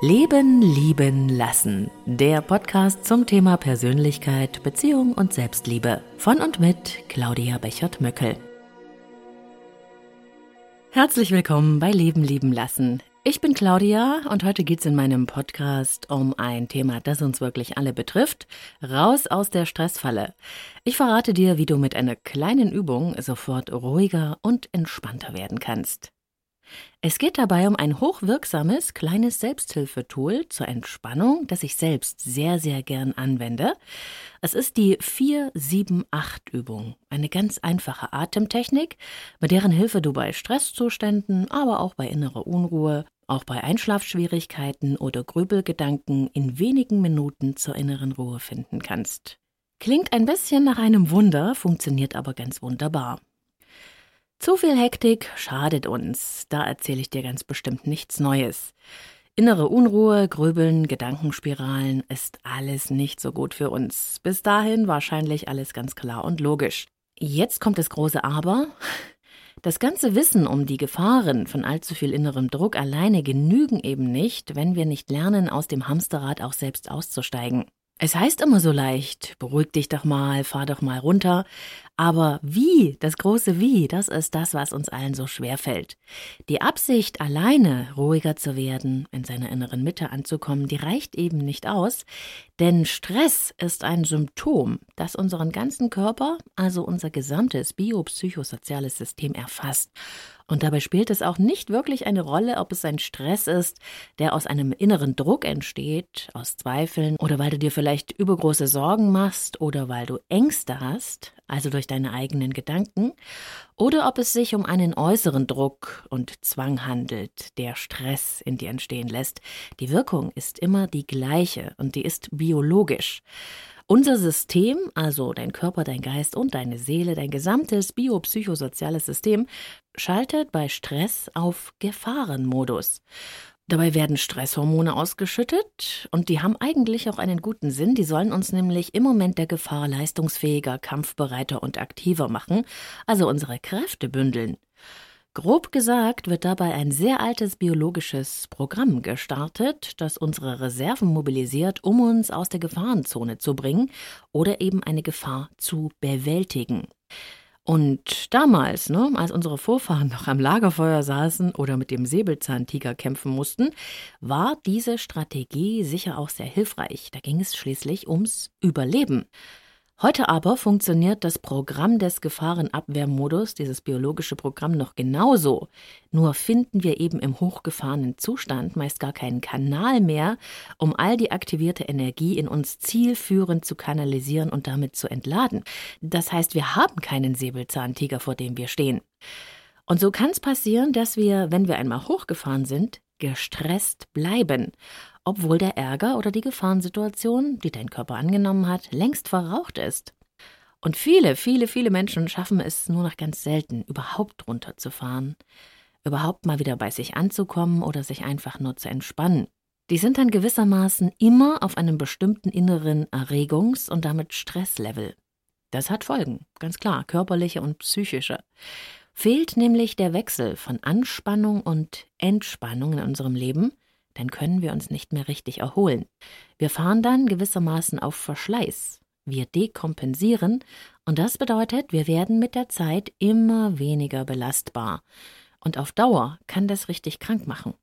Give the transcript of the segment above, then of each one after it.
Leben, lieben, lassen. Der Podcast zum Thema Persönlichkeit, Beziehung und Selbstliebe. Von und mit Claudia Bechert-Möckel. Herzlich willkommen bei Leben, lieben, lassen. Ich bin Claudia und heute geht's in meinem Podcast um ein Thema, das uns wirklich alle betrifft. Raus aus der Stressfalle. Ich verrate dir, wie du mit einer kleinen Übung sofort ruhiger und entspannter werden kannst. Es geht dabei um ein hochwirksames kleines Selbsthilfetool zur Entspannung, das ich selbst sehr, sehr gern anwende. Es ist die 4-7-8-Übung, eine ganz einfache Atemtechnik, mit deren Hilfe du bei Stresszuständen, aber auch bei innerer Unruhe, auch bei Einschlafschwierigkeiten oder Grübelgedanken in wenigen Minuten zur inneren Ruhe finden kannst. Klingt ein bisschen nach einem Wunder, funktioniert aber ganz wunderbar. Zu viel Hektik schadet uns, da erzähle ich dir ganz bestimmt nichts Neues. Innere Unruhe, Grübeln, Gedankenspiralen ist alles nicht so gut für uns. Bis dahin wahrscheinlich alles ganz klar und logisch. Jetzt kommt das große Aber. Das ganze Wissen um die Gefahren von allzu viel innerem Druck alleine genügen eben nicht, wenn wir nicht lernen, aus dem Hamsterrad auch selbst auszusteigen. Es heißt immer so leicht, beruhig dich doch mal, fahr doch mal runter. Aber wie, das große Wie, das ist das, was uns allen so schwer fällt. Die Absicht, alleine ruhiger zu werden, in seiner inneren Mitte anzukommen, die reicht eben nicht aus, denn Stress ist ein Symptom, das unseren ganzen Körper, also unser gesamtes biopsychosoziales System erfasst und dabei spielt es auch nicht wirklich eine Rolle, ob es ein Stress ist, der aus einem inneren Druck entsteht, aus Zweifeln oder weil du dir vielleicht übergroße Sorgen machst oder weil du Ängste hast, also durch deine eigenen Gedanken, oder ob es sich um einen äußeren Druck und Zwang handelt, der Stress in dir entstehen lässt. Die Wirkung ist immer die gleiche und die ist biologisch. Unser System, also dein Körper, dein Geist und deine Seele, dein gesamtes biopsychosoziales System, schaltet bei Stress auf Gefahrenmodus. Dabei werden Stresshormone ausgeschüttet und die haben eigentlich auch einen guten Sinn. Die sollen uns nämlich im Moment der Gefahr leistungsfähiger, kampfbereiter und aktiver machen, also unsere Kräfte bündeln. Grob gesagt wird dabei ein sehr altes biologisches Programm gestartet, das unsere Reserven mobilisiert, um uns aus der Gefahrenzone zu bringen oder eben eine Gefahr zu bewältigen. Und damals, ne, als unsere Vorfahren noch am Lagerfeuer saßen oder mit dem Säbelzahntiger kämpfen mussten, war diese Strategie sicher auch sehr hilfreich. Da ging es schließlich ums Überleben. Heute aber funktioniert das Programm des Gefahrenabwehrmodus, dieses biologische Programm, noch genauso. Nur finden wir eben im hochgefahrenen Zustand meist gar keinen Kanal mehr, um all die aktivierte Energie in uns zielführend zu kanalisieren und damit zu entladen. Das heißt, wir haben keinen Säbelzahntiger, vor dem wir stehen. Und so kann es passieren, dass wir, wenn wir einmal hochgefahren sind, gestresst bleiben obwohl der Ärger oder die Gefahrensituation, die dein Körper angenommen hat, längst verraucht ist. Und viele, viele, viele Menschen schaffen es nur noch ganz selten, überhaupt runterzufahren, überhaupt mal wieder bei sich anzukommen oder sich einfach nur zu entspannen. Die sind dann gewissermaßen immer auf einem bestimmten inneren Erregungs- und damit Stresslevel. Das hat Folgen, ganz klar, körperliche und psychische. Fehlt nämlich der Wechsel von Anspannung und Entspannung in unserem Leben, dann können wir uns nicht mehr richtig erholen. Wir fahren dann gewissermaßen auf Verschleiß. Wir dekompensieren und das bedeutet, wir werden mit der Zeit immer weniger belastbar. Und auf Dauer kann das richtig krank machen.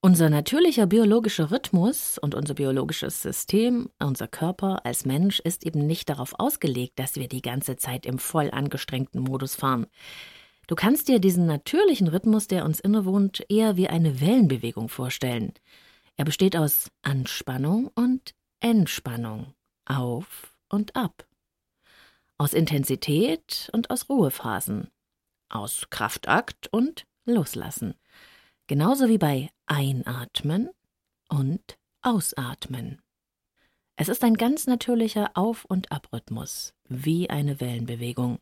Unser natürlicher biologischer Rhythmus und unser biologisches System, unser Körper als Mensch ist eben nicht darauf ausgelegt, dass wir die ganze Zeit im voll angestrengten Modus fahren. Du kannst dir diesen natürlichen Rhythmus, der uns innewohnt, eher wie eine Wellenbewegung vorstellen. Er besteht aus Anspannung und Entspannung, auf und ab, aus Intensität und aus Ruhephasen, aus Kraftakt und Loslassen, genauso wie bei Einatmen und Ausatmen. Es ist ein ganz natürlicher Auf- und Abrhythmus, wie eine Wellenbewegung.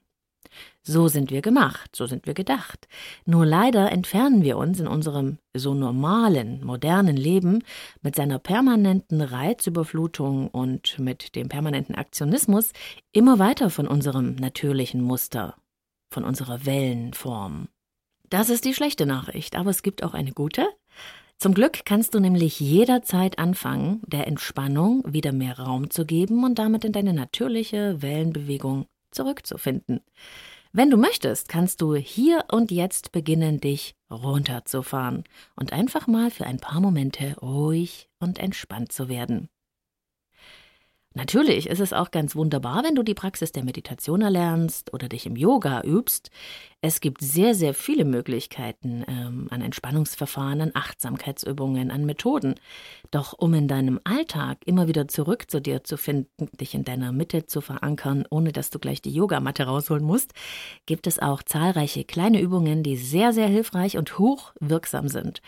So sind wir gemacht, so sind wir gedacht. Nur leider entfernen wir uns in unserem so normalen, modernen Leben mit seiner permanenten Reizüberflutung und mit dem permanenten Aktionismus immer weiter von unserem natürlichen Muster, von unserer Wellenform. Das ist die schlechte Nachricht, aber es gibt auch eine gute. Zum Glück kannst du nämlich jederzeit anfangen, der Entspannung wieder mehr Raum zu geben und damit in deine natürliche Wellenbewegung zurückzufinden. Wenn du möchtest, kannst du hier und jetzt beginnen, dich runterzufahren und einfach mal für ein paar Momente ruhig und entspannt zu werden. Natürlich ist es auch ganz wunderbar, wenn du die Praxis der Meditation erlernst oder dich im Yoga übst. Es gibt sehr, sehr viele Möglichkeiten ähm, an Entspannungsverfahren, an Achtsamkeitsübungen, an Methoden. Doch um in deinem Alltag immer wieder zurück zu dir zu finden, dich in deiner Mitte zu verankern, ohne dass du gleich die Yogamatte rausholen musst, gibt es auch zahlreiche kleine Übungen, die sehr, sehr hilfreich und hochwirksam sind.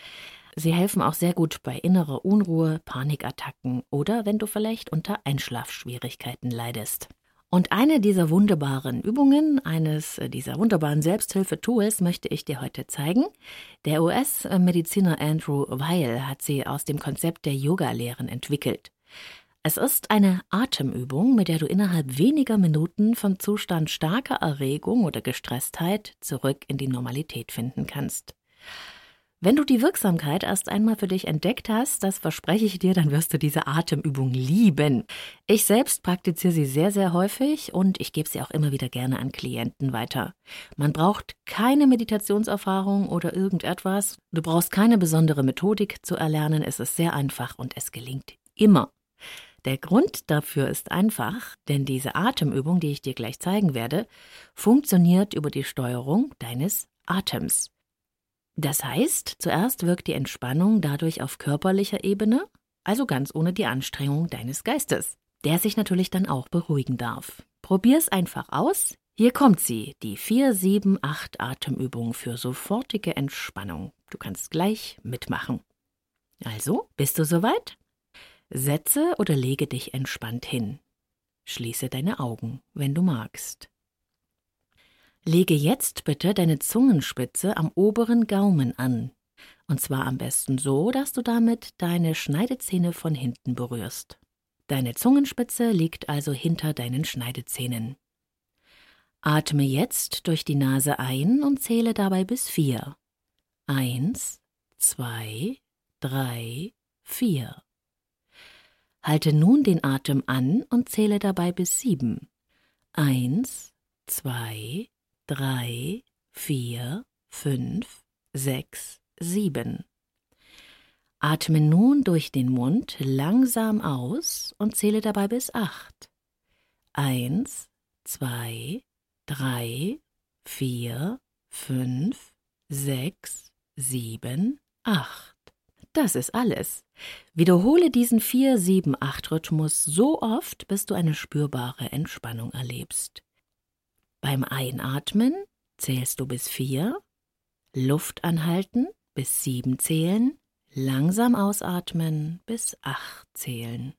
Sie helfen auch sehr gut bei innerer Unruhe, Panikattacken oder wenn du vielleicht unter Einschlafschwierigkeiten leidest. Und eine dieser wunderbaren Übungen, eines dieser wunderbaren Selbsthilfetools möchte ich dir heute zeigen. Der US-Mediziner Andrew Weil hat sie aus dem Konzept der Yoga-Lehren entwickelt. Es ist eine Atemübung, mit der du innerhalb weniger Minuten vom Zustand starker Erregung oder Gestresstheit zurück in die Normalität finden kannst. Wenn du die Wirksamkeit erst einmal für dich entdeckt hast, das verspreche ich dir, dann wirst du diese Atemübung lieben. Ich selbst praktiziere sie sehr, sehr häufig und ich gebe sie auch immer wieder gerne an Klienten weiter. Man braucht keine Meditationserfahrung oder irgendetwas. Du brauchst keine besondere Methodik zu erlernen. Es ist sehr einfach und es gelingt immer. Der Grund dafür ist einfach, denn diese Atemübung, die ich dir gleich zeigen werde, funktioniert über die Steuerung deines Atems. Das heißt, zuerst wirkt die Entspannung dadurch auf körperlicher Ebene, also ganz ohne die Anstrengung deines Geistes, der sich natürlich dann auch beruhigen darf. Probier's einfach aus. Hier kommt sie, die 4-7-8 Atemübung für sofortige Entspannung. Du kannst gleich mitmachen. Also, bist du soweit? Setze oder lege dich entspannt hin. Schließe deine Augen, wenn du magst. Lege jetzt bitte deine Zungenspitze am oberen Gaumen an. Und zwar am besten so, dass du damit deine Schneidezähne von hinten berührst. Deine Zungenspitze liegt also hinter deinen Schneidezähnen. Atme jetzt durch die Nase ein und zähle dabei bis vier. Eins, zwei, drei, vier. Halte nun den Atem an und zähle dabei bis sieben. Eins, zwei, drei, vier, fünf, sechs, sieben. Atme nun durch den Mund langsam aus und zähle dabei bis acht. Eins, zwei, drei, vier, fünf, sechs, sieben, acht. Das ist alles. Wiederhole diesen 4-7-8-Rhythmus so oft, bis du eine spürbare Entspannung erlebst. Beim Einatmen zählst du bis vier, Luft anhalten bis sieben zählen, langsam ausatmen bis acht zählen.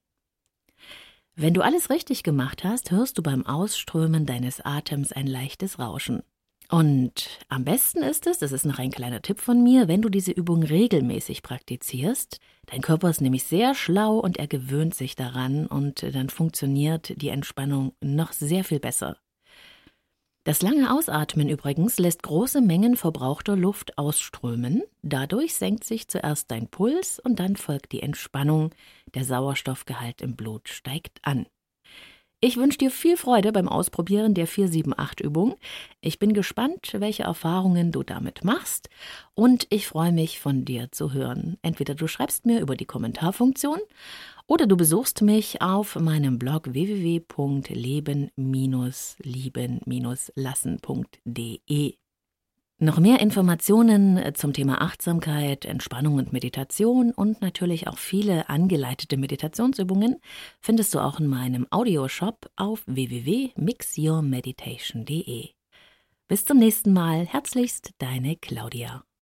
Wenn du alles richtig gemacht hast, hörst du beim Ausströmen deines Atems ein leichtes Rauschen. Und am besten ist es, das ist noch ein kleiner Tipp von mir, wenn du diese Übung regelmäßig praktizierst. Dein Körper ist nämlich sehr schlau und er gewöhnt sich daran und dann funktioniert die Entspannung noch sehr viel besser. Das lange Ausatmen übrigens lässt große Mengen verbrauchter Luft ausströmen. Dadurch senkt sich zuerst dein Puls und dann folgt die Entspannung. Der Sauerstoffgehalt im Blut steigt an. Ich wünsche dir viel Freude beim Ausprobieren der 478-Übung. Ich bin gespannt, welche Erfahrungen du damit machst und ich freue mich, von dir zu hören. Entweder du schreibst mir über die Kommentarfunktion oder du besuchst mich auf meinem Blog www.leben-lieben-lassen.de. Noch mehr Informationen äh, zum Thema Achtsamkeit, Entspannung und Meditation und natürlich auch viele angeleitete Meditationsübungen findest du auch in meinem Audioshop auf www.mixyourmeditation.de. Bis zum nächsten Mal. Herzlichst, deine Claudia.